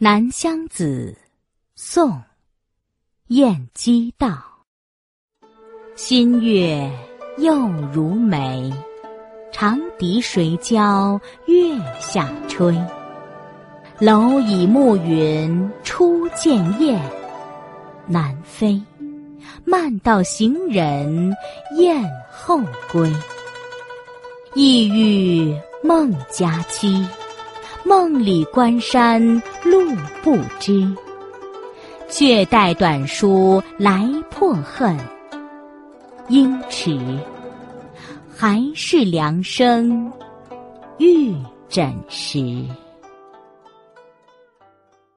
南乡子，宋·晏几道。新月又如眉，长笛谁教月下吹？蝼蚁暮云初见雁，南飞。慢道行人雁后归。意欲梦佳期。梦里关山路不知，却带短书来破恨。应迟，还是凉生玉枕时。